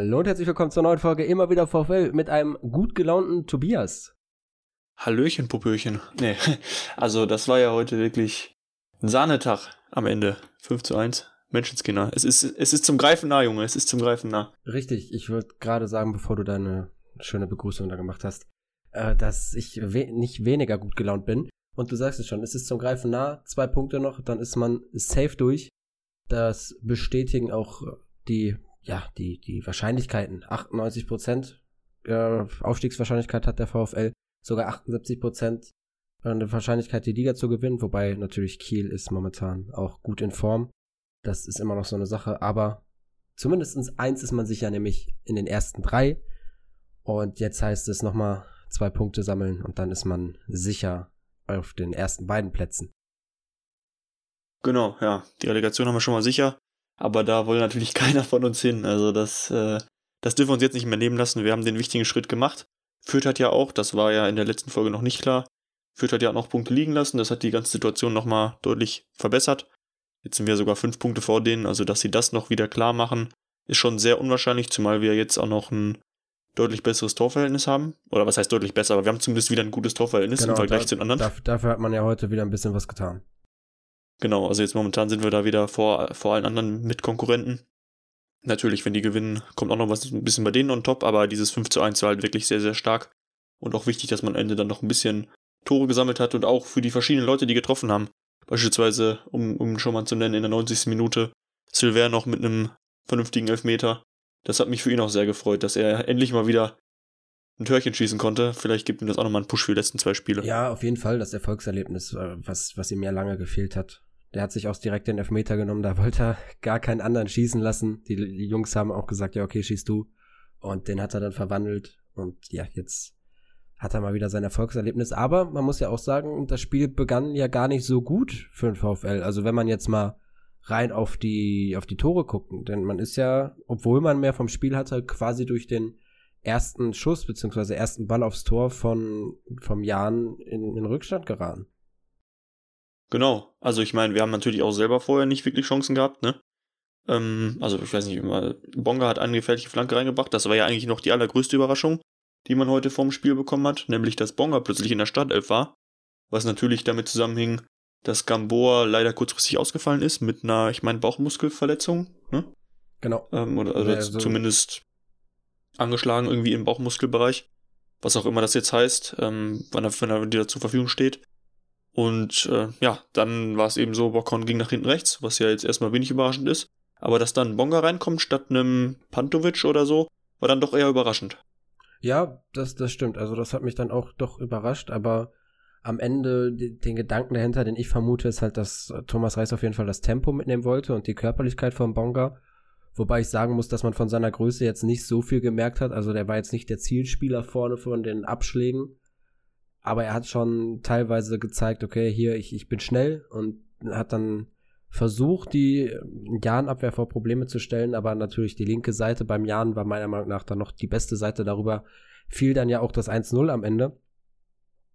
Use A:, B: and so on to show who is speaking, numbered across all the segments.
A: Hallo und herzlich willkommen zur neuen Folge immer wieder VfL mit einem gut gelaunten Tobias.
B: Hallöchen, Popöchen. Nee, also das war ja heute wirklich ein Sahnetag am Ende. 5 zu 1. Menschenskinder. Es ist, es ist zum Greifen nah, Junge. Es ist zum Greifen nah.
A: Richtig, ich würde gerade sagen, bevor du deine schöne Begrüßung da gemacht hast, äh, dass ich we nicht weniger gut gelaunt bin. Und du sagst es schon, es ist zum Greifen nah. Zwei Punkte noch, dann ist man safe durch. Das bestätigen auch die, ja, die, die Wahrscheinlichkeiten. 98 Prozent äh, Aufstiegswahrscheinlichkeit hat der VfL. Sogar 78 Prozent eine Wahrscheinlichkeit, die Liga zu gewinnen. Wobei natürlich Kiel ist momentan auch gut in Form. Das ist immer noch so eine Sache. Aber zumindest eins ist man sicher, nämlich in den ersten drei. Und jetzt heißt es nochmal zwei Punkte sammeln und dann ist man sicher auf den ersten beiden Plätzen.
B: Genau, ja. Die Relegation haben wir schon mal sicher. Aber da will natürlich keiner von uns hin. Also das, äh, das dürfen wir uns jetzt nicht mehr nehmen lassen. Wir haben den wichtigen Schritt gemacht. Fürth hat ja auch, das war ja in der letzten Folge noch nicht klar, Fürth hat ja auch noch Punkte liegen lassen. Das hat die ganze Situation nochmal deutlich verbessert. Jetzt sind wir sogar fünf Punkte vor denen. Also, dass sie das noch wieder klar machen, ist schon sehr unwahrscheinlich, zumal wir jetzt auch noch ein deutlich besseres Torverhältnis haben. Oder was heißt deutlich besser, aber wir haben zumindest wieder ein gutes Torverhältnis genau, im Vergleich da, zu den anderen.
A: Dafür hat man ja heute wieder ein bisschen was getan.
B: Genau, also jetzt momentan sind wir da wieder vor, vor allen anderen Mitkonkurrenten. Natürlich, wenn die gewinnen, kommt auch noch was ein bisschen bei denen on top, aber dieses 5 zu 1 war halt wirklich sehr, sehr stark. Und auch wichtig, dass man am Ende dann noch ein bisschen Tore gesammelt hat und auch für die verschiedenen Leute, die getroffen haben. Beispielsweise, um, um schon mal zu nennen, in der 90. Minute Silver noch mit einem vernünftigen Elfmeter. Das hat mich für ihn auch sehr gefreut, dass er endlich mal wieder ein Törchen schießen konnte. Vielleicht gibt ihm das auch nochmal einen Push für die letzten zwei Spiele.
A: Ja, auf jeden Fall das Erfolgserlebnis, äh, was, was ihm ja lange gefehlt hat. Der hat sich auch direkt den Elfmeter genommen, da wollte er gar keinen anderen schießen lassen. Die, Jungs haben auch gesagt, ja, okay, schießt du. Und den hat er dann verwandelt. Und ja, jetzt hat er mal wieder sein Erfolgserlebnis. Aber man muss ja auch sagen, das Spiel begann ja gar nicht so gut für den VfL. Also wenn man jetzt mal rein auf die, auf die Tore guckt, denn man ist ja, obwohl man mehr vom Spiel hatte, quasi durch den ersten Schuss beziehungsweise ersten Ball aufs Tor von vom Jan in, in Rückstand geraten.
B: Genau, also ich meine, wir haben natürlich auch selber vorher nicht wirklich Chancen gehabt, ne? Ähm, also ich weiß nicht, immer, Bonga hat eine gefährliche Flanke reingebracht, das war ja eigentlich noch die allergrößte Überraschung, die man heute vorm Spiel bekommen hat, nämlich dass Bonga plötzlich in der Startelf war, was natürlich damit zusammenhing, dass Gamboa leider kurzfristig ausgefallen ist mit einer, ich meine, Bauchmuskelverletzung, ne?
A: Genau.
B: Ähm, oder also ja, so zumindest angeschlagen irgendwie im Bauchmuskelbereich, was auch immer das jetzt heißt, ähm, wann er, wenn er wieder zur Verfügung steht. Und äh, ja, dann war es eben so, Bockhorn ging nach hinten rechts, was ja jetzt erstmal wenig überraschend ist. Aber dass dann Bonga reinkommt statt einem Pantovic oder so, war dann doch eher überraschend.
A: Ja, das, das stimmt. Also das hat mich dann auch doch überrascht, aber am Ende den Gedanken dahinter, den ich vermute, ist halt, dass Thomas Reis auf jeden Fall das Tempo mitnehmen wollte und die Körperlichkeit von Bonga. Wobei ich sagen muss, dass man von seiner Größe jetzt nicht so viel gemerkt hat. Also der war jetzt nicht der Zielspieler vorne von den Abschlägen. Aber er hat schon teilweise gezeigt, okay, hier, ich, ich bin schnell und hat dann versucht, die Jan-Abwehr vor Probleme zu stellen, aber natürlich die linke Seite beim Jan war meiner Meinung nach dann noch die beste Seite. Darüber fiel dann ja auch das 1-0 am Ende.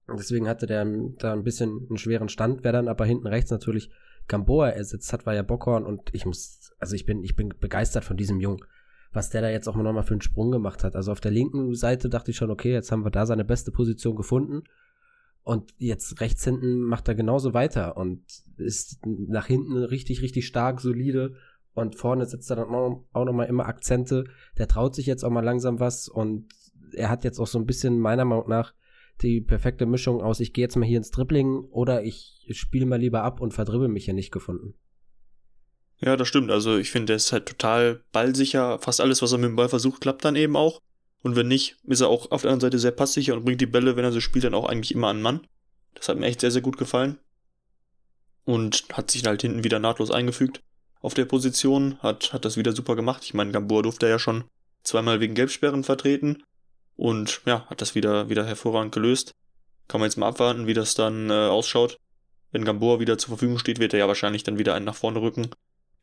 A: Deswegen hatte der da ein bisschen einen schweren Stand. Wer dann aber hinten rechts natürlich Gamboa ersetzt hat, war ja Bockhorn und ich muss, also ich bin, ich bin begeistert von diesem Jungen, was der da jetzt auch nochmal für einen Sprung gemacht hat. Also auf der linken Seite dachte ich schon, okay, jetzt haben wir da seine beste Position gefunden. Und jetzt rechts hinten macht er genauso weiter und ist nach hinten richtig, richtig stark, solide. Und vorne setzt er dann auch nochmal immer Akzente. Der traut sich jetzt auch mal langsam was und er hat jetzt auch so ein bisschen meiner Meinung nach die perfekte Mischung aus, ich gehe jetzt mal hier ins Dribbling oder ich spiele mal lieber ab und verdribbel mich hier nicht gefunden.
B: Ja, das stimmt. Also ich finde, der ist halt total ballsicher. Fast alles, was er mit dem Ball versucht, klappt dann eben auch. Und wenn nicht, ist er auch auf der anderen Seite sehr passsicher und bringt die Bälle, wenn er so spielt, dann auch eigentlich immer an Mann. Das hat mir echt sehr, sehr gut gefallen. Und hat sich halt hinten wieder nahtlos eingefügt auf der Position, hat, hat das wieder super gemacht. Ich meine, Gambur durfte ja schon zweimal wegen Gelbsperren vertreten. Und ja, hat das wieder, wieder hervorragend gelöst. Kann man jetzt mal abwarten, wie das dann äh, ausschaut. Wenn Gamboa wieder zur Verfügung steht, wird er ja wahrscheinlich dann wieder einen nach vorne rücken.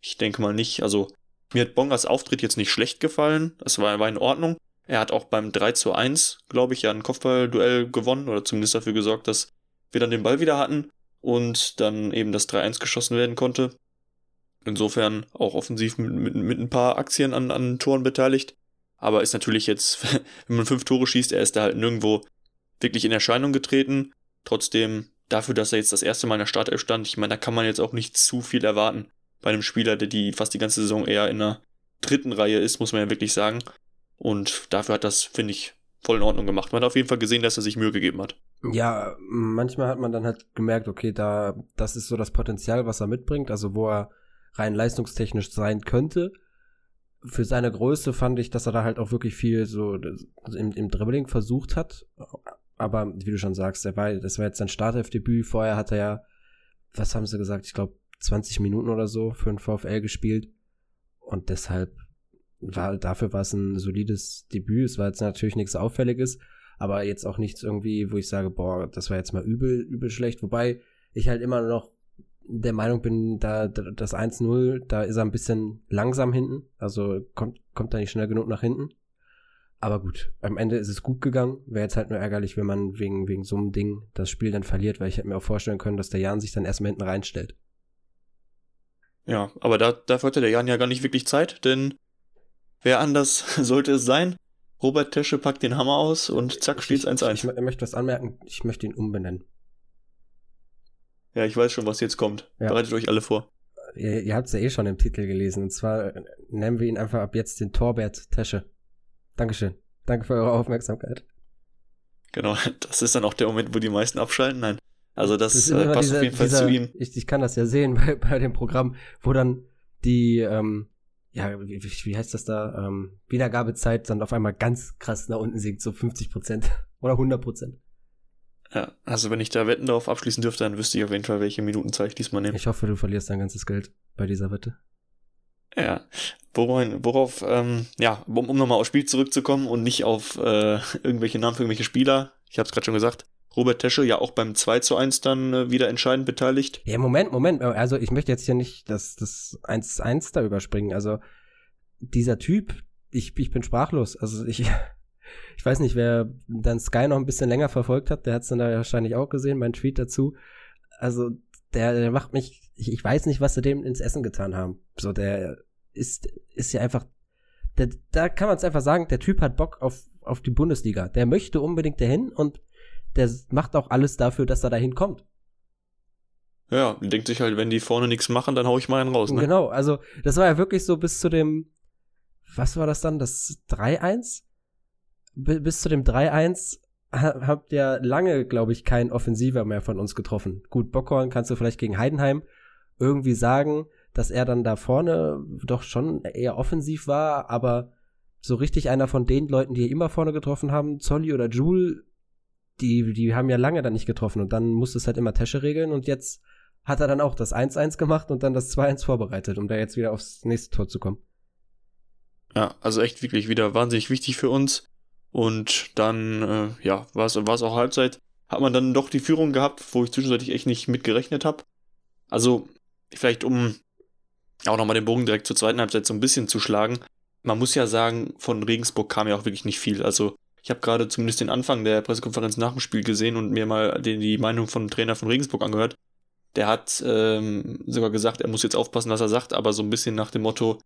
B: Ich denke mal nicht. Also, mir hat Bongas Auftritt jetzt nicht schlecht gefallen. Das war, war in Ordnung. Er hat auch beim 3 zu 1, glaube ich, ja ein Kopfballduell gewonnen oder zumindest dafür gesorgt, dass wir dann den Ball wieder hatten und dann eben das 3-1 geschossen werden konnte. Insofern auch offensiv mit, mit, mit ein paar Aktien an, an Toren beteiligt. aber ist natürlich jetzt, wenn man fünf Tore schießt, er ist da halt nirgendwo wirklich in Erscheinung getreten. Trotzdem, dafür, dass er jetzt das erste Mal in der Startelf stand, ich meine, da kann man jetzt auch nicht zu viel erwarten bei einem Spieler, der die fast die ganze Saison eher in der dritten Reihe ist, muss man ja wirklich sagen. Und dafür hat das, finde ich, voll in Ordnung gemacht. Man hat auf jeden Fall gesehen, dass er sich Mühe gegeben hat.
A: Ja, manchmal hat man dann halt gemerkt, okay, da, das ist so das Potenzial, was er mitbringt, also wo er rein leistungstechnisch sein könnte. Für seine Größe fand ich, dass er da halt auch wirklich viel so im, im Dribbling versucht hat. Aber wie du schon sagst, er war, das war jetzt sein Startelfdebüt. Vorher hat er ja, was haben sie gesagt? Ich glaube, 20 Minuten oder so für den VfL gespielt. Und deshalb war, dafür war es ein solides Debüt. Es war jetzt natürlich nichts Auffälliges, aber jetzt auch nichts irgendwie, wo ich sage, boah, das war jetzt mal übel, übel schlecht. Wobei ich halt immer noch der Meinung bin, da das 1-0, da ist er ein bisschen langsam hinten. Also kommt, kommt da nicht schnell genug nach hinten. Aber gut, am Ende ist es gut gegangen. Wäre jetzt halt nur ärgerlich, wenn man wegen, wegen so einem Ding das Spiel dann verliert, weil ich hätte mir auch vorstellen können, dass der Jan sich dann erstmal hinten reinstellt.
B: Ja, aber da, dafür hatte der Jan ja gar nicht wirklich Zeit, denn wer anders sollte es sein? Robert Tesche packt den Hammer aus und zack, steht's 1-1.
A: Ich, ich, möchte was anmerken, ich möchte ihn umbenennen.
B: Ja, ich weiß schon, was jetzt kommt. Ja. Bereitet euch alle vor.
A: Ihr, ihr habt es ja eh schon im Titel gelesen. Und zwar nennen wir ihn einfach ab jetzt den Torbert Tesche. Dankeschön. Danke für eure Aufmerksamkeit.
B: Genau, das ist dann auch der Moment, wo die meisten abschalten. Nein. Also das, das äh, passt dieser, auf jeden Fall
A: dieser,
B: zu ihm.
A: Ich, ich kann das ja sehen bei, bei dem Programm, wo dann die, ähm, ja, wie, wie heißt das da, ähm, Wiedergabezeit dann auf einmal ganz krass nach unten sinkt, so 50 Prozent oder 100 Prozent.
B: Ja, also wenn ich da Wetten darauf abschließen dürfte, dann wüsste ich auf jeden Fall, welche Minutenzeit ich diesmal nehme.
A: Ich hoffe, du verlierst dein ganzes Geld bei dieser Wette.
B: Ja, worauf, worauf ähm, ja, um, um nochmal aufs Spiel zurückzukommen und nicht auf äh, irgendwelche Namen für irgendwelche Spieler. Ich habe es gerade schon gesagt. Robert Tesche ja auch beim 2 zu 1 dann äh, wieder entscheidend beteiligt.
A: Ja, Moment, Moment. Also ich möchte jetzt hier nicht das, das 1 zu 1 da überspringen. Also dieser Typ, ich, ich bin sprachlos. Also ich, ich weiß nicht, wer dann Sky noch ein bisschen länger verfolgt hat, der hat es dann da wahrscheinlich auch gesehen, mein Tweet dazu. Also der, der macht mich, ich, ich weiß nicht, was sie dem ins Essen getan haben. So, der ist, ist ja einfach, der, da kann man es einfach sagen, der Typ hat Bock auf, auf die Bundesliga. Der möchte unbedingt dahin und der macht auch alles dafür, dass er dahin kommt.
B: Ja, denkt sich halt, wenn die vorne nichts machen, dann hau ich mal einen raus. Ne?
A: Genau, also das war ja wirklich so bis zu dem, was war das dann, das 3-1? bis zu dem 3-1 habt ihr lange, glaube ich, keinen Offensiver mehr von uns getroffen. Gut, Bockhorn kannst du vielleicht gegen Heidenheim irgendwie sagen, dass er dann da vorne doch schon eher offensiv war, aber so richtig einer von den Leuten, die immer vorne getroffen haben, Zolli oder Jule, die, die haben ja lange dann nicht getroffen und dann musste es halt immer Tesche regeln und jetzt hat er dann auch das 1-1 gemacht und dann das 2-1 vorbereitet, um da jetzt wieder aufs nächste Tor zu kommen.
B: Ja, also echt wirklich wieder wahnsinnig wichtig für uns. Und dann, äh, ja, war es auch Halbzeit. Hat man dann doch die Führung gehabt, wo ich zwischenzeitlich echt nicht mitgerechnet habe. Also, vielleicht um auch nochmal den Bogen direkt zur zweiten Halbzeit so ein bisschen zu schlagen. Man muss ja sagen, von Regensburg kam ja auch wirklich nicht viel. Also, ich habe gerade zumindest den Anfang der Pressekonferenz nach dem Spiel gesehen und mir mal die, die Meinung von Trainer von Regensburg angehört. Der hat ähm, sogar gesagt, er muss jetzt aufpassen, was er sagt, aber so ein bisschen nach dem Motto,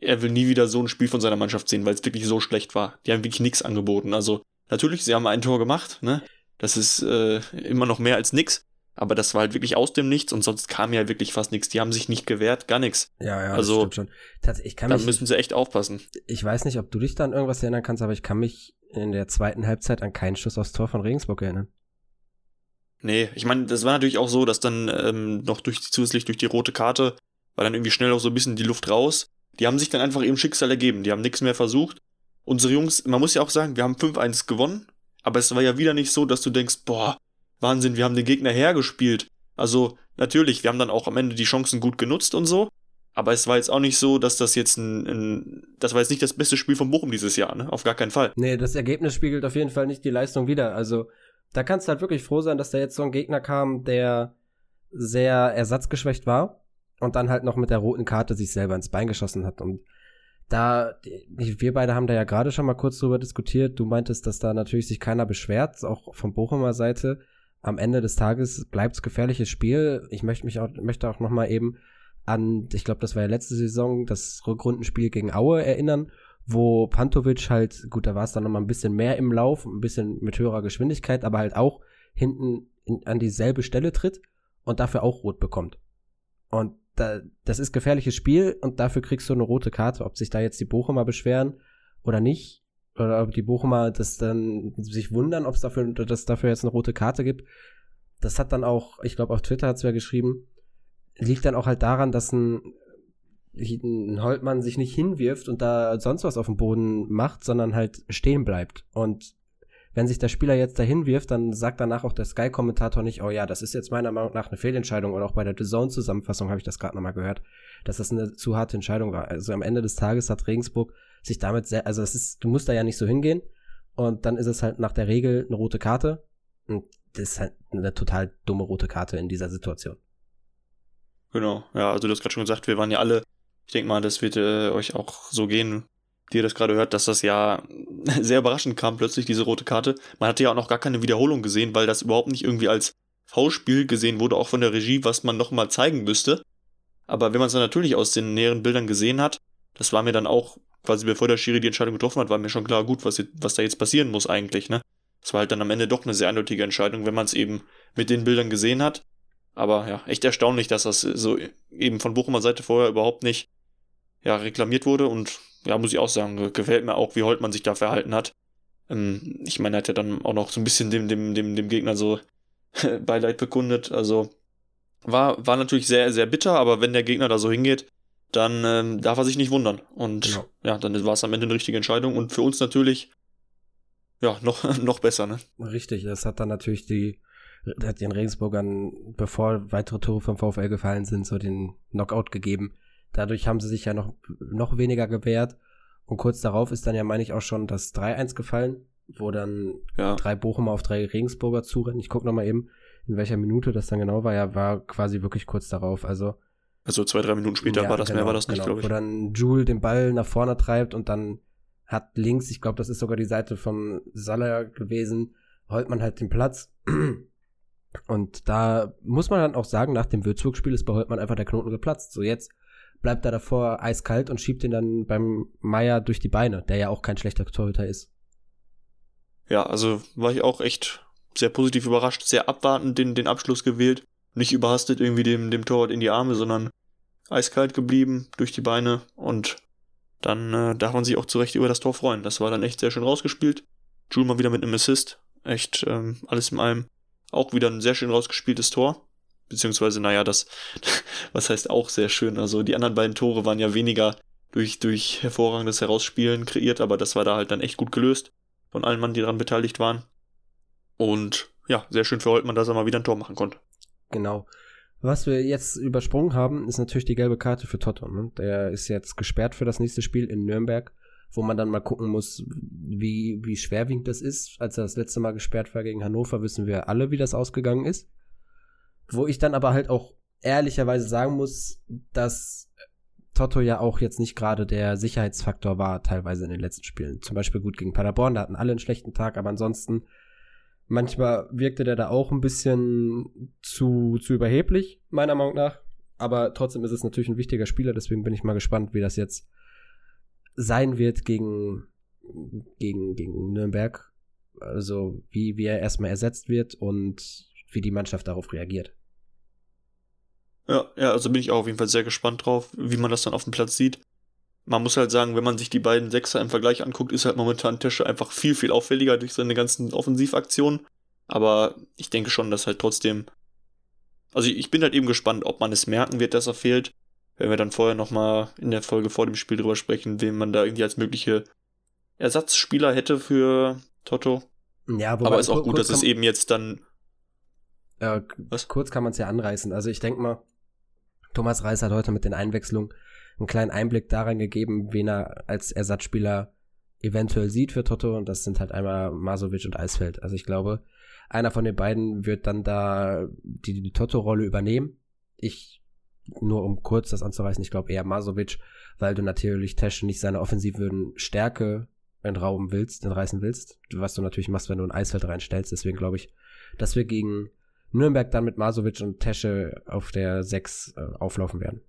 B: er will nie wieder so ein Spiel von seiner Mannschaft sehen, weil es wirklich so schlecht war. Die haben wirklich nichts angeboten. Also natürlich, sie haben ein Tor gemacht, ne? Das ist äh, immer noch mehr als nix. Aber das war halt wirklich aus dem Nichts und sonst kam ja wirklich fast nichts. Die haben sich nicht gewehrt, gar nichts.
A: Ja, ja, also, das stimmt schon. Ich kann
B: da müssen sie echt aufpassen.
A: Ich weiß nicht, ob du dich da an irgendwas erinnern kannst, aber ich kann mich in der zweiten Halbzeit an keinen Schuss aufs Tor von Regensburg erinnern.
B: Nee, ich meine, das war natürlich auch so, dass dann ähm, noch durch zusätzlich durch die rote Karte war dann irgendwie schnell auch so ein bisschen die Luft raus. Die haben sich dann einfach ihrem Schicksal ergeben. Die haben nichts mehr versucht. Unsere Jungs, man muss ja auch sagen, wir haben 5-1 gewonnen. Aber es war ja wieder nicht so, dass du denkst, boah, Wahnsinn, wir haben den Gegner hergespielt. Also, natürlich, wir haben dann auch am Ende die Chancen gut genutzt und so. Aber es war jetzt auch nicht so, dass das jetzt ein, ein das war jetzt nicht das beste Spiel von Bochum dieses Jahr, ne? Auf gar keinen Fall.
A: Nee, das Ergebnis spiegelt auf jeden Fall nicht die Leistung wider. Also, da kannst du halt wirklich froh sein, dass da jetzt so ein Gegner kam, der sehr ersatzgeschwächt war und dann halt noch mit der roten Karte sich selber ins Bein geschossen hat. Und da, wir beide haben da ja gerade schon mal kurz drüber diskutiert. Du meintest, dass da natürlich sich keiner beschwert, auch von Bochumer Seite. Am Ende des Tages bleibt's gefährliches Spiel. Ich möchte mich auch, möchte auch noch mal eben an, ich glaube, das war ja letzte Saison, das Rückrundenspiel gegen Aue erinnern, wo Pantovic halt, gut, da war es dann nochmal ein bisschen mehr im Lauf, ein bisschen mit höherer Geschwindigkeit, aber halt auch hinten in, an dieselbe Stelle tritt und dafür auch rot bekommt. Und da, das ist gefährliches Spiel und dafür kriegst du eine rote Karte. Ob sich da jetzt die Bochumer beschweren oder nicht, oder die Bochumer das dann sich wundern, ob es dafür, dass dafür jetzt eine rote Karte gibt. Das hat dann auch, ich glaube, auf Twitter hat es ja geschrieben, liegt dann auch halt daran, dass ein, ein Holtmann sich nicht hinwirft und da sonst was auf dem Boden macht, sondern halt stehen bleibt. Und wenn sich der Spieler jetzt dahin wirft, dann sagt danach auch der Sky-Kommentator nicht, oh ja, das ist jetzt meiner Meinung nach eine Fehlentscheidung oder auch bei der The Zone-Zusammenfassung habe ich das gerade nochmal gehört, dass das eine zu harte Entscheidung war. Also am Ende des Tages hat Regensburg sich damit sehr, also es ist, du musst da ja nicht so hingehen und dann ist es halt nach der Regel eine rote Karte und das ist halt eine total dumme rote Karte in dieser Situation.
B: Genau, ja, also du hast gerade schon gesagt, wir waren ja alle, ich denke mal, das wird äh, euch auch so gehen, die ihr das gerade hört, dass das ja sehr überraschend kam, plötzlich diese rote Karte. Man hatte ja auch noch gar keine Wiederholung gesehen, weil das überhaupt nicht irgendwie als V-Spiel gesehen wurde, auch von der Regie, was man nochmal zeigen müsste. Aber wenn man es dann natürlich aus den näheren Bildern gesehen hat, das war mir dann auch, quasi bevor der Schiri die Entscheidung getroffen hat, war mir schon klar, gut, was, was da jetzt passieren muss eigentlich, ne? Das war halt dann am Ende doch eine sehr eindeutige Entscheidung, wenn man es eben mit den Bildern gesehen hat. Aber ja, echt erstaunlich, dass das so eben von Bochumer Seite vorher überhaupt nicht ja, reklamiert wurde und ja, muss ich auch sagen, gefällt mir auch, wie Holtmann sich da verhalten hat. Ähm, ich meine, er hat ja dann auch noch so ein bisschen dem, dem, dem, dem Gegner so Beileid bekundet. Also war, war natürlich sehr, sehr bitter, aber wenn der Gegner da so hingeht, dann ähm, darf er sich nicht wundern. Und genau. ja, dann war es am Ende eine richtige Entscheidung. Und für uns natürlich, ja, noch, noch besser, ne?
A: Richtig, das hat dann natürlich die, hat den Regensburgern, bevor weitere Tore vom VfL gefallen sind, so den Knockout gegeben. Dadurch haben sie sich ja noch, noch weniger gewehrt. Und kurz darauf ist dann ja, meine ich, auch schon das 3-1 gefallen, wo dann ja. drei Bochumer auf drei Regensburger zurennen. Ich gucke nochmal eben, in welcher Minute das dann genau war. Ja, war quasi wirklich kurz darauf. Also,
B: also zwei, drei Minuten später ja, war das, genau, mehr war das nicht,
A: genau, glaube ich. Wo dann Jule den Ball nach vorne treibt und dann hat links, ich glaube, das ist sogar die Seite von Salah gewesen, Holtmann halt den Platz. Und da muss man dann auch sagen, nach dem Würzburg-Spiel ist bei Holtmann einfach der Knoten geplatzt. So jetzt bleibt er davor eiskalt und schiebt ihn dann beim Meier durch die Beine, der ja auch kein schlechter Torhüter ist.
B: Ja, also war ich auch echt sehr positiv überrascht, sehr abwartend den, den Abschluss gewählt. Nicht überhastet irgendwie dem, dem Torwart in die Arme, sondern eiskalt geblieben durch die Beine und dann äh, darf man sich auch zu Recht über das Tor freuen. Das war dann echt sehr schön rausgespielt. Jule mal wieder mit einem Assist. Echt ähm, alles in allem auch wieder ein sehr schön rausgespieltes Tor beziehungsweise, naja, das, was heißt auch sehr schön. Also die anderen beiden Tore waren ja weniger durch, durch hervorragendes Herausspielen kreiert, aber das war da halt dann echt gut gelöst von allen Mann, die daran beteiligt waren. Und ja, sehr schön für Holtmann, dass er mal wieder ein Tor machen konnte.
A: Genau. Was wir jetzt übersprungen haben, ist natürlich die gelbe Karte für Toto. Ne? Der ist jetzt gesperrt für das nächste Spiel in Nürnberg, wo man dann mal gucken muss, wie, wie schwerwiegend das ist. Als er das letzte Mal gesperrt war gegen Hannover, wissen wir alle, wie das ausgegangen ist. Wo ich dann aber halt auch ehrlicherweise sagen muss, dass Toto ja auch jetzt nicht gerade der Sicherheitsfaktor war, teilweise in den letzten Spielen. Zum Beispiel gut gegen Paderborn, da hatten alle einen schlechten Tag, aber ansonsten manchmal wirkte der da auch ein bisschen zu, zu überheblich, meiner Meinung nach. Aber trotzdem ist es natürlich ein wichtiger Spieler, deswegen bin ich mal gespannt, wie das jetzt sein wird gegen, gegen, gegen Nürnberg. Also wie, wie er erstmal ersetzt wird und wie die Mannschaft darauf reagiert.
B: Ja, ja, also bin ich auch auf jeden Fall sehr gespannt drauf, wie man das dann auf dem Platz sieht. Man muss halt sagen, wenn man sich die beiden Sechser im Vergleich anguckt, ist halt momentan Tesche einfach viel, viel auffälliger durch seine ganzen Offensivaktionen. Aber ich denke schon, dass halt trotzdem. Also ich bin halt eben gespannt, ob man es merken wird, dass er fehlt. Wenn wir dann vorher nochmal in der Folge vor dem Spiel drüber sprechen, wen man da irgendwie als mögliche Ersatzspieler hätte für Toto. Ja, aber ist auch gut, dass es eben jetzt dann
A: äh, kurz kann man es ja anreißen. Also ich denke mal, Thomas Reis hat heute mit den Einwechslungen einen kleinen Einblick daran gegeben, wen er als Ersatzspieler eventuell sieht für Toto. Und das sind halt einmal Masovic und Eisfeld. Also ich glaube, einer von den beiden wird dann da die, die Toto-Rolle übernehmen. Ich, nur um kurz das anzureißen, ich glaube eher Masovic, weil du natürlich Tesch nicht seine offensiven Stärke entrauben willst, entreißen willst, was du natürlich machst, wenn du ein Eisfeld reinstellst. Deswegen glaube ich, dass wir gegen Nürnberg dann mit Masovic und Tesche auf der 6 äh, auflaufen werden.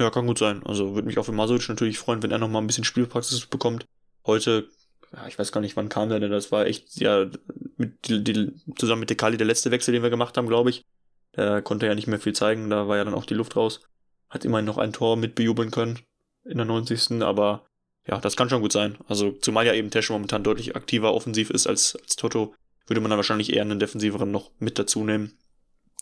B: Ja, kann gut sein. Also würde mich auch für Masuc natürlich freuen, wenn er noch mal ein bisschen Spielpraxis bekommt. Heute, ja, ich weiß gar nicht, wann kam der denn? Das war echt, ja, mit, die, die, zusammen mit Dekali der letzte Wechsel, den wir gemacht haben, glaube ich. Der konnte ja nicht mehr viel zeigen, da war ja dann auch die Luft raus. Hat immerhin noch ein Tor mitbejubeln können in der 90. Aber ja, das kann schon gut sein. Also zumal ja eben Tesch momentan deutlich aktiver offensiv ist als, als Toto, würde man dann wahrscheinlich eher einen defensiveren noch mit dazu nehmen.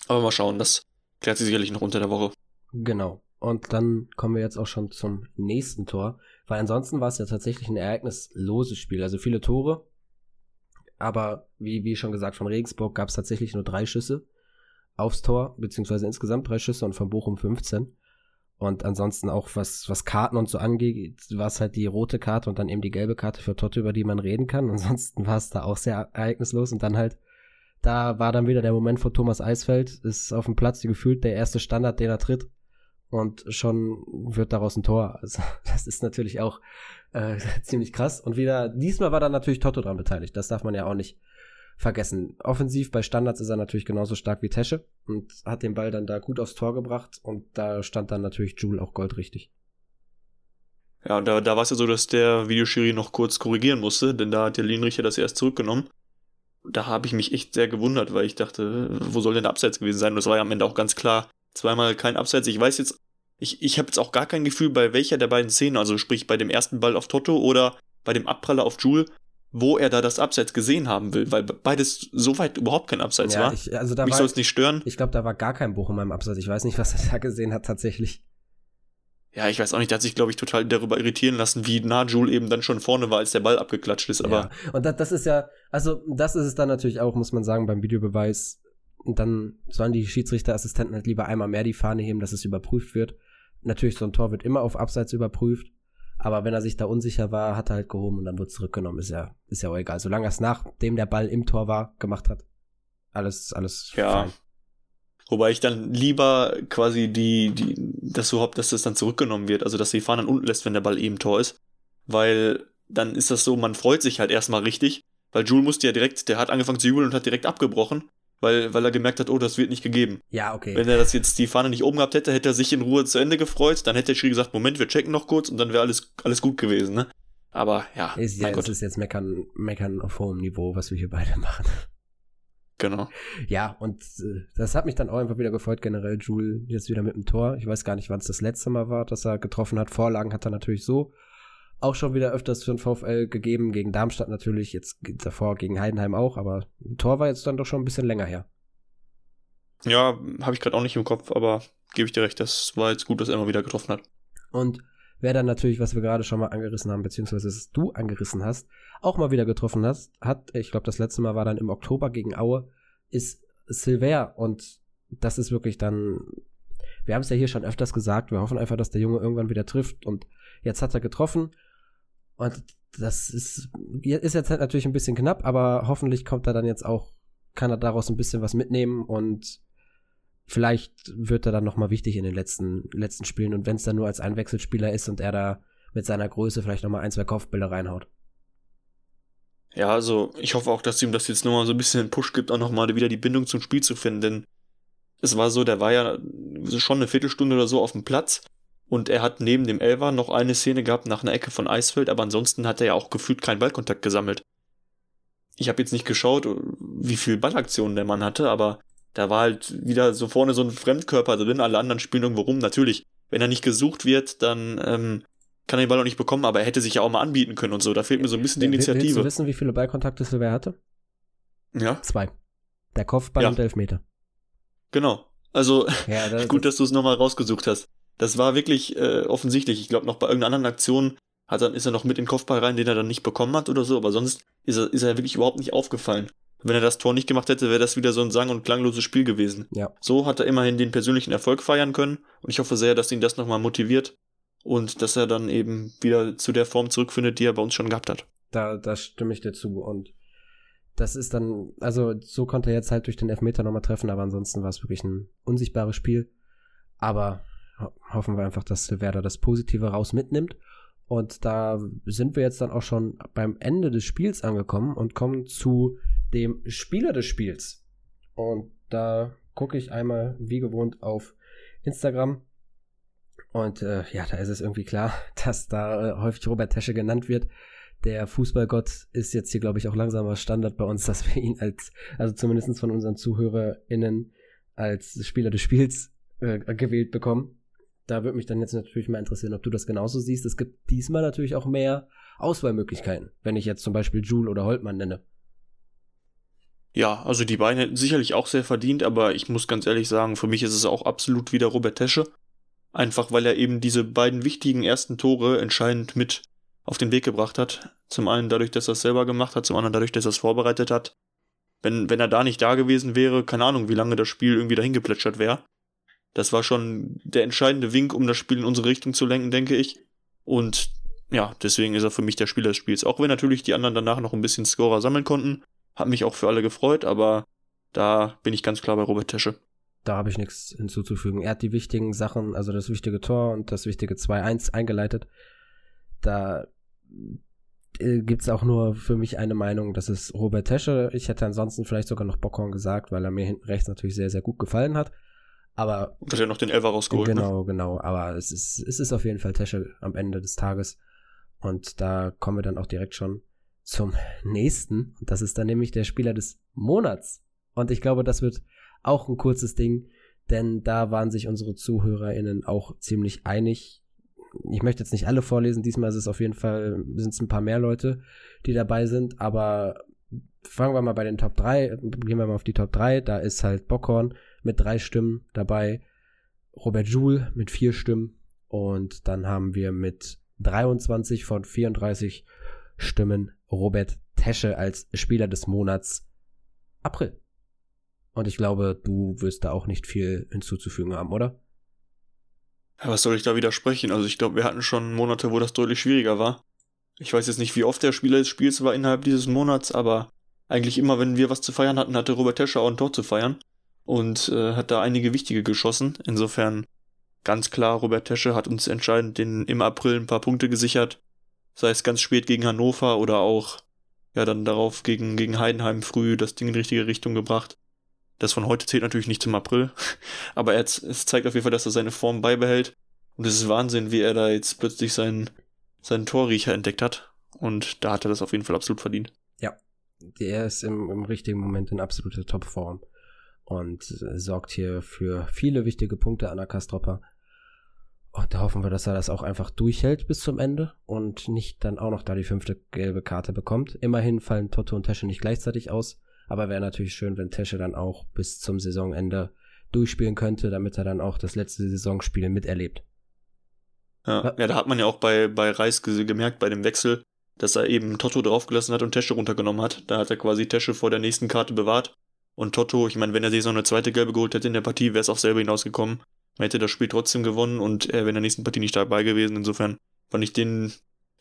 B: Aber mal schauen, das klärt sich sicherlich noch unter der Woche.
A: Genau. Und dann kommen wir jetzt auch schon zum nächsten Tor, weil ansonsten war es ja tatsächlich ein ereignisloses Spiel. Also viele Tore, aber wie, wie schon gesagt, von Regensburg gab es tatsächlich nur drei Schüsse aufs Tor, beziehungsweise insgesamt drei Schüsse und von Bochum 15. Und ansonsten auch was, was Karten und so angeht, war es halt die rote Karte und dann eben die gelbe Karte für Totte, über die man reden kann. Ansonsten war es da auch sehr ereignislos und dann halt, da war dann wieder der Moment von Thomas Eisfeld, ist auf dem Platz gefühlt der erste Standard, den er tritt. Und schon wird daraus ein Tor. Also, das ist natürlich auch äh, ziemlich krass. Und wieder, diesmal war dann natürlich Toto dran beteiligt. Das darf man ja auch nicht vergessen. Offensiv bei Standards ist er natürlich genauso stark wie Tesche und hat den Ball dann da gut aufs Tor gebracht und da stand dann natürlich Jule auch goldrichtig.
B: Ja, da, da war es ja so, dass der Videoschiri noch kurz korrigieren musste, denn da hat der Linienrichter das erst zurückgenommen. Da habe ich mich echt sehr gewundert, weil ich dachte, wo soll denn der Abseits gewesen sein? Und das war ja am Ende auch ganz klar. Zweimal kein Abseits. Ich weiß jetzt, ich, ich habe jetzt auch gar kein Gefühl, bei welcher der beiden Szenen, also sprich bei dem ersten Ball auf Toto oder bei dem Abpraller auf Jule, wo er da das Abseits gesehen haben will, weil beides soweit überhaupt kein Abseits ja, war.
A: Ich, also da
B: Mich soll es nicht stören.
A: Ich glaube, da war gar kein Buch in meinem Abseits. Ich weiß nicht, was er da gesehen hat tatsächlich.
B: Ja, ich weiß auch nicht, der hat sich, glaube ich, total darüber irritieren lassen, wie nah Jule eben dann schon vorne war, als der Ball abgeklatscht ist. Aber
A: ja. Und das, das ist ja, also das ist es dann natürlich auch, muss man sagen, beim Videobeweis. Dann sollen die Schiedsrichterassistenten halt lieber einmal mehr die Fahne heben, dass es überprüft wird. Natürlich, so ein Tor wird immer auf Abseits überprüft. Aber wenn er sich da unsicher war, hat er halt gehoben und dann wurde zurückgenommen. Ist ja, ist ja auch egal. Solange er es nachdem der Ball im Tor war, gemacht hat. Alles, alles
B: ja. fein. Wobei ich dann lieber quasi die, die, das so hab, dass das dann zurückgenommen wird. Also, dass die Fahne dann unten lässt, wenn der Ball eben Tor ist. Weil dann ist das so, man freut sich halt erstmal richtig. Weil Jules musste ja direkt, der hat angefangen zu jubeln und hat direkt abgebrochen weil, weil er gemerkt hat, oh, das wird nicht gegeben.
A: Ja, okay.
B: Wenn er das jetzt die Fahne nicht oben gehabt hätte, hätte er sich in Ruhe zu Ende gefreut, dann hätte der Schiri gesagt, Moment, wir checken noch kurz und dann wäre alles, alles gut gewesen, ne? Aber ja.
A: Ist, ja, es ist jetzt meckern, meckern auf hohem Niveau, was wir hier beide machen.
B: Genau.
A: Ja, und äh, das hat mich dann auch einfach wieder gefreut, generell Jule jetzt wieder mit dem Tor. Ich weiß gar nicht, wann es das letzte Mal war, dass er getroffen hat. Vorlagen hat er natürlich so auch schon wieder öfters für den VfL gegeben, gegen Darmstadt natürlich, jetzt davor gegen Heidenheim auch, aber ein Tor war jetzt dann doch schon ein bisschen länger her.
B: Ja, habe ich gerade auch nicht im Kopf, aber gebe ich dir recht, das war jetzt gut, dass er mal wieder getroffen hat.
A: Und wer dann natürlich, was wir gerade schon mal angerissen haben, beziehungsweise was du angerissen hast, auch mal wieder getroffen hast, hat, ich glaube, das letzte Mal war dann im Oktober gegen Aue, ist Silver und das ist wirklich dann, wir haben es ja hier schon öfters gesagt, wir hoffen einfach, dass der Junge irgendwann wieder trifft und jetzt hat er getroffen und das ist, ist jetzt halt natürlich ein bisschen knapp, aber hoffentlich kommt er dann jetzt auch, kann er daraus ein bisschen was mitnehmen und vielleicht wird er dann nochmal wichtig in den letzten, letzten Spielen. Und wenn es dann nur als Einwechselspieler ist und er da mit seiner Größe vielleicht nochmal ein, zwei Kopfbilder reinhaut.
B: Ja, also ich hoffe auch, dass ihm das jetzt nochmal so ein bisschen einen Push gibt, auch nochmal wieder die Bindung zum Spiel zu finden, denn es war so, der war ja schon eine Viertelstunde oder so auf dem Platz und er hat neben dem Elver noch eine Szene gehabt nach einer Ecke von Eisfeld, aber ansonsten hat er ja auch gefühlt keinen Ballkontakt gesammelt. Ich habe jetzt nicht geschaut, wie viel Ballaktionen der Mann hatte, aber da war halt wieder so vorne so ein Fremdkörper drin, alle anderen spielen irgendwo rum. Natürlich, wenn er nicht gesucht wird, dann ähm, kann er den Ball auch nicht bekommen, aber er hätte sich ja auch mal anbieten können und so. Da fehlt mir so ein bisschen die Initiative. Willst
A: du wissen, wie viele Ballkontakte Silver hatte?
B: Ja.
A: Zwei. Der Kopfball ja. und Elfmeter.
B: Genau. Also ja, das gut, dass du es nochmal rausgesucht hast. Das war wirklich äh, offensichtlich. Ich glaube, noch bei irgendeiner anderen Aktion hat dann, ist er noch mit in den Kopfball rein, den er dann nicht bekommen hat oder so, aber sonst ist er, ist er wirklich überhaupt nicht aufgefallen. Wenn er das Tor nicht gemacht hätte, wäre das wieder so ein sang- und klangloses Spiel gewesen.
A: Ja.
B: So hat er immerhin den persönlichen Erfolg feiern können und ich hoffe sehr, dass ihn das nochmal motiviert und dass er dann eben wieder zu der Form zurückfindet, die er bei uns schon gehabt hat.
A: Da, da stimme ich dir zu und das ist dann, also so konnte er jetzt halt durch den Elfmeter nochmal treffen, aber ansonsten war es wirklich ein unsichtbares Spiel. Aber hoffen wir einfach, dass Silverda das Positive raus mitnimmt. Und da sind wir jetzt dann auch schon beim Ende des Spiels angekommen und kommen zu dem Spieler des Spiels. Und da gucke ich einmal wie gewohnt auf Instagram. Und äh, ja, da ist es irgendwie klar, dass da äh, häufig Robert Tesche genannt wird. Der Fußballgott ist jetzt hier, glaube ich, auch langsamer Standard bei uns, dass wir ihn als, also zumindest von unseren ZuhörerInnen, als Spieler des Spiels äh, gewählt bekommen. Da würde mich dann jetzt natürlich mal interessieren, ob du das genauso siehst. Es gibt diesmal natürlich auch mehr Auswahlmöglichkeiten, wenn ich jetzt zum Beispiel Jule oder Holtmann nenne.
B: Ja, also die beiden hätten sicherlich auch sehr verdient, aber ich muss ganz ehrlich sagen, für mich ist es auch absolut wieder Robert Tesche. Einfach weil er eben diese beiden wichtigen ersten Tore entscheidend mit auf den Weg gebracht hat. Zum einen dadurch, dass er es selber gemacht hat, zum anderen dadurch, dass er es vorbereitet hat. Wenn, wenn er da nicht da gewesen wäre, keine Ahnung, wie lange das Spiel irgendwie dahin geplätschert wäre. Das war schon der entscheidende Wink, um das Spiel in unsere Richtung zu lenken, denke ich. Und ja, deswegen ist er für mich der Spieler des Spiels. Auch wenn natürlich die anderen danach noch ein bisschen Scorer sammeln konnten. Hat mich auch für alle gefreut, aber da bin ich ganz klar bei Robert Tesche.
A: Da habe ich nichts hinzuzufügen. Er hat die wichtigen Sachen, also das wichtige Tor und das wichtige 2-1 eingeleitet. Da äh, gibt es auch nur für mich eine Meinung, das ist Robert Tesche. Ich hätte ansonsten vielleicht sogar noch Bockhorn gesagt, weil er mir hinten rechts natürlich sehr, sehr gut gefallen hat. Aber.
B: Und hat ja noch den Elfer rausgeholt.
A: Ne? Genau, ne? genau. Aber es ist, es ist auf jeden Fall Tesche am Ende des Tages. Und da kommen wir dann auch direkt schon zum nächsten. Und das ist dann nämlich der Spieler des Monats. Und ich glaube, das wird auch ein kurzes Ding, denn da waren sich unsere ZuhörerInnen auch ziemlich einig. Ich möchte jetzt nicht alle vorlesen, diesmal ist es auf jeden Fall, sind es ein paar mehr Leute, die dabei sind, aber fangen wir mal bei den Top 3, gehen wir mal auf die Top 3, da ist halt Bockhorn mit drei Stimmen dabei, Robert Joule mit vier Stimmen und dann haben wir mit 23 von 34 Stimmen Robert Tesche als Spieler des Monats April. Und ich glaube, du wirst da auch nicht viel hinzuzufügen haben, oder?
B: Ja, was soll ich da widersprechen? Also ich glaube, wir hatten schon Monate, wo das deutlich schwieriger war. Ich weiß jetzt nicht, wie oft der Spieler des Spiels war innerhalb dieses Monats, aber eigentlich immer, wenn wir was zu feiern hatten, hatte Robert Tescher auch ein Tor zu feiern und äh, hat da einige wichtige geschossen. Insofern ganz klar, Robert Tesche hat uns entscheidend den, im April ein paar Punkte gesichert. Sei es ganz spät gegen Hannover oder auch ja dann darauf gegen, gegen Heidenheim früh das Ding in die richtige Richtung gebracht. Das von heute zählt natürlich nicht zum April, aber er, es zeigt auf jeden Fall, dass er seine Form beibehält. Und es ist Wahnsinn, wie er da jetzt plötzlich seinen, seinen Torriecher entdeckt hat. Und da hat er das auf jeden Fall absolut verdient.
A: Ja, er ist im, im richtigen Moment in absoluter Topform und sorgt hier für viele wichtige Punkte an der Kastropper. Und da hoffen wir, dass er das auch einfach durchhält bis zum Ende und nicht dann auch noch da die fünfte gelbe Karte bekommt. Immerhin fallen Toto und Tesche nicht gleichzeitig aus, aber wäre natürlich schön, wenn Tesche dann auch bis zum Saisonende durchspielen könnte, damit er dann auch das letzte Saisonspiel miterlebt.
B: Ja, ja da hat man ja auch bei, bei Reis gemerkt, bei dem Wechsel, dass er eben Toto draufgelassen hat und Tesche runtergenommen hat. Da hat er quasi Tesche vor der nächsten Karte bewahrt und Toto, ich meine, wenn er sich so eine zweite Gelbe geholt hätte in der Partie, wäre es auch selber hinausgekommen. Man hätte das Spiel trotzdem gewonnen und er wäre in der nächsten Partie nicht dabei gewesen. Insofern fand ich den,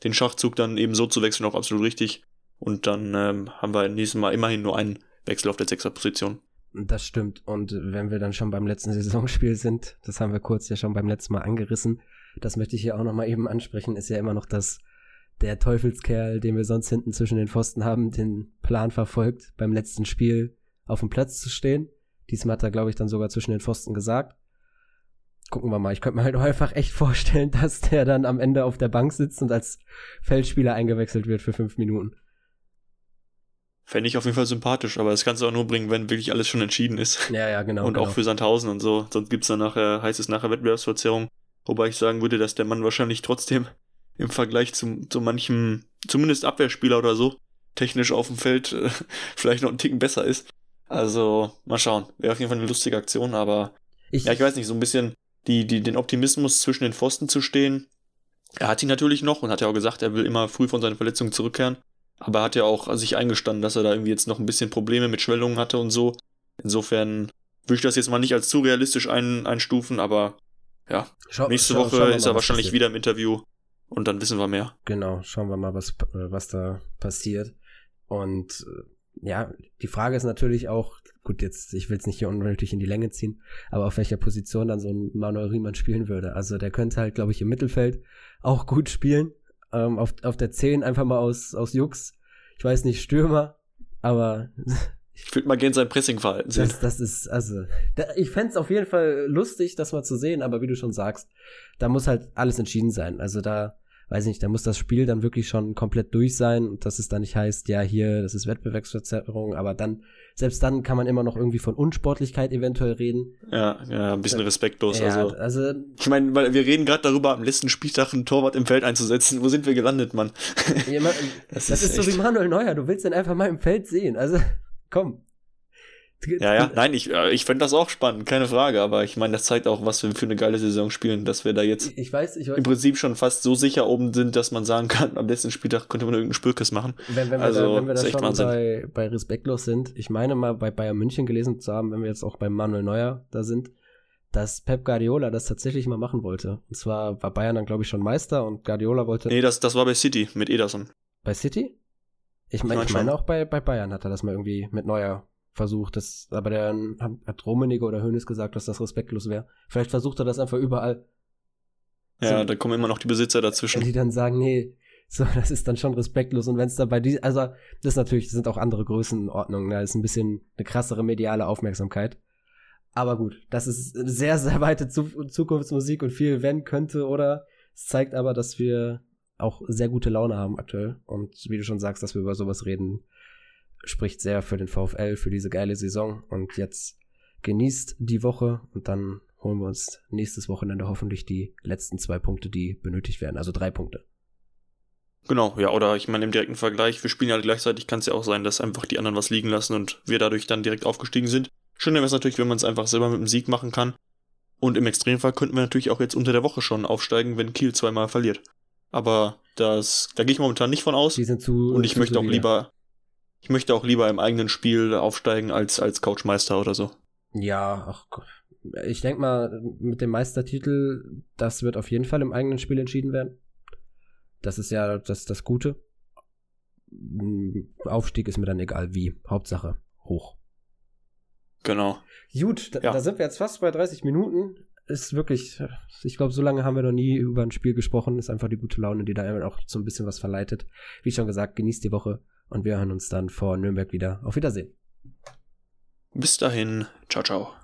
B: den Schachzug dann eben so zu wechseln auch absolut richtig. Und dann ähm, haben wir nächstes Mal immerhin nur einen Wechsel auf der Sechser-Position.
A: Das stimmt. Und wenn wir dann schon beim letzten Saisonspiel sind, das haben wir kurz ja schon beim letzten Mal angerissen, das möchte ich hier auch nochmal eben ansprechen, ist ja immer noch das, der Teufelskerl, den wir sonst hinten zwischen den Pfosten haben, den Plan verfolgt, beim letzten Spiel auf dem Platz zu stehen. Diesmal hat er, glaube ich, dann sogar zwischen den Pfosten gesagt. Gucken wir mal. Ich könnte mir halt auch einfach echt vorstellen, dass der dann am Ende auf der Bank sitzt und als Feldspieler eingewechselt wird für fünf Minuten.
B: Fände ich auf jeden Fall sympathisch, aber das kannst du auch nur bringen, wenn wirklich alles schon entschieden ist.
A: Ja, ja, genau.
B: Und
A: genau.
B: auch für Sandhausen und so. Sonst gibt's dann nachher, heißt es nachher Wettbewerbsverzerrung. Wobei ich sagen würde, dass der Mann wahrscheinlich trotzdem im Vergleich zu, zu manchem, zumindest Abwehrspieler oder so, technisch auf dem Feld äh, vielleicht noch einen Ticken besser ist. Also, mal schauen. Wäre auf jeden Fall eine lustige Aktion, aber ich, ja, ich weiß nicht, so ein bisschen die, die, den Optimismus zwischen den Pfosten zu stehen. Er hat ihn natürlich noch und hat ja auch gesagt, er will immer früh von seinen Verletzungen zurückkehren. Aber er hat ja auch sich eingestanden, dass er da irgendwie jetzt noch ein bisschen Probleme mit Schwellungen hatte und so. Insofern würde ich das jetzt mal nicht als zu realistisch ein, einstufen, aber ja. Schau, nächste schau, Woche ist er wahrscheinlich wieder im Interview und dann wissen wir mehr.
A: Genau, schauen wir mal, was, was da passiert. Und äh, ja, die Frage ist natürlich auch, gut, jetzt, ich will es nicht hier unnötig in die Länge ziehen, aber auf welcher Position dann so ein Manuel Riemann spielen würde. Also der könnte halt, glaube ich, im Mittelfeld auch gut spielen. Ähm, auf, auf der 10 einfach mal aus, aus Jux. Ich weiß nicht, Stürmer, aber
B: Ich würde mal gerne sein Pressingverhalten sehen.
A: Das, das ist, also, da, ich fände es auf jeden Fall lustig, das mal zu sehen, aber wie du schon sagst, da muss halt alles entschieden sein. Also da, weiß ich nicht, da muss das Spiel dann wirklich schon komplett durch sein und dass es dann nicht heißt, ja, hier, das ist Wettbewerbsverzerrung, aber dann, selbst dann kann man immer noch irgendwie von Unsportlichkeit eventuell reden.
B: Ja, ja, ein bisschen respektlos.
A: Ja,
B: also.
A: also
B: Ich meine, weil wir reden gerade darüber, am letzten Spieltag einen Torwart im Feld einzusetzen. Wo sind wir gelandet, Mann?
A: Ja, man, das, ist, so wie Manuel Neuer, du willst den einfach mal im Feld sehen. Also, komm.
B: Ja, ja, nein, ich, äh, ich fände das auch spannend, keine Frage, aber ich meine, das zeigt auch, was wir für eine geile Saison spielen, dass wir da jetzt
A: Ich weiß, ich weiß.
B: im Prinzip schon fast so sicher oben sind, dass man sagen kann, am letzten Spieltag könnte man irgendeinen Spürkiss machen.
A: Wenn, wenn wir
B: Also,
A: da, wenn wir da schon
B: Wahnsinn.
A: bei, bei respektlos sind, ich meine mal bei Bayern München gelesen zu haben, wenn wir jetzt auch bei Manuel Neuer da sind, dass Pep Guardiola das tatsächlich mal machen wollte. Und zwar war Bayern dann, glaube ich, schon Meister und Guardiola wollte
B: Nee, das, das war bei City mit Ederson.
A: bei City? Ich, mein,
B: mein
A: ich meine auch bei, bei Bayern hat er das mal irgendwie mit Neuer versucht. Das, aber der hat, Rummenigge oder Hönes gesagt, dass das respektlos wäre. Vielleicht versucht er das einfach überall.
B: Ja,
A: So-
B: da kommen immer noch die Besitzer dazwischen.
A: die dann sagen, nee, so, das ist dann schon respektlos. Und wenn es da bei die, also das ist natürlich, das sind auch andere Größenordnungen, da ist ein bisschen eine krassere mediale Aufmerksamkeit. Aber gut, das ist sehr, sehr weite Zu Zukunftsmusik und viel wenn könnte oder es zeigt aber, dass wir auch sehr gute Laune haben aktuell. Und wie du schon sagst, dass wir über sowas reden, spricht sehr für den VfL, für diese geile Saison. Und jetzt genießt die Woche und dann holen wir uns nächstes Wochenende hoffentlich die letzten zwei Punkte, die benötigt werden. Also drei Punkte.
B: Genau, ja, oder ich meine im direkten Vergleich, wir spielen ja gleichzeitig, kann es ja auch sein, dass einfach die anderen was liegen lassen und wir dadurch dann direkt aufgestiegen sind. Schöner wäre es natürlich, wenn man es einfach selber mit dem Sieg machen kann. Und im Extremfall könnten wir natürlich auch jetzt unter der Woche schon aufsteigen, wenn Kiel zweimal verliert. Aber das, da gehe ich momentan nicht von aus.
A: Die sind zu.
B: Und ich
A: zu
B: möchte auch lieber, ich möchte auch lieber im eigenen Spiel aufsteigen als als Couchmeister oder so.
A: Ja, ach Gott. Ich denke mal, mit dem Meistertitel, das wird auf jeden Fall im eigenen Spiel entschieden werden. Das ist ja das, das Gute. Aufstieg ist mir dann egal wie. Hauptsache hoch.
B: Genau.
A: Gut, da,
B: Ja.
A: da sind wir jetzt fast bei 30 Minuten. Ist wirklich, ich glaube, so lange haben wir noch nie über ein Spiel gesprochen. Ist einfach die gute Laune, die da einfach auch so ein bisschen was verleitet. Wie schon gesagt, genießt die Woche und wir hören uns dann vor Nürnberg wieder. Auf Wiedersehen.
B: Bis dahin. Ciao, ciao.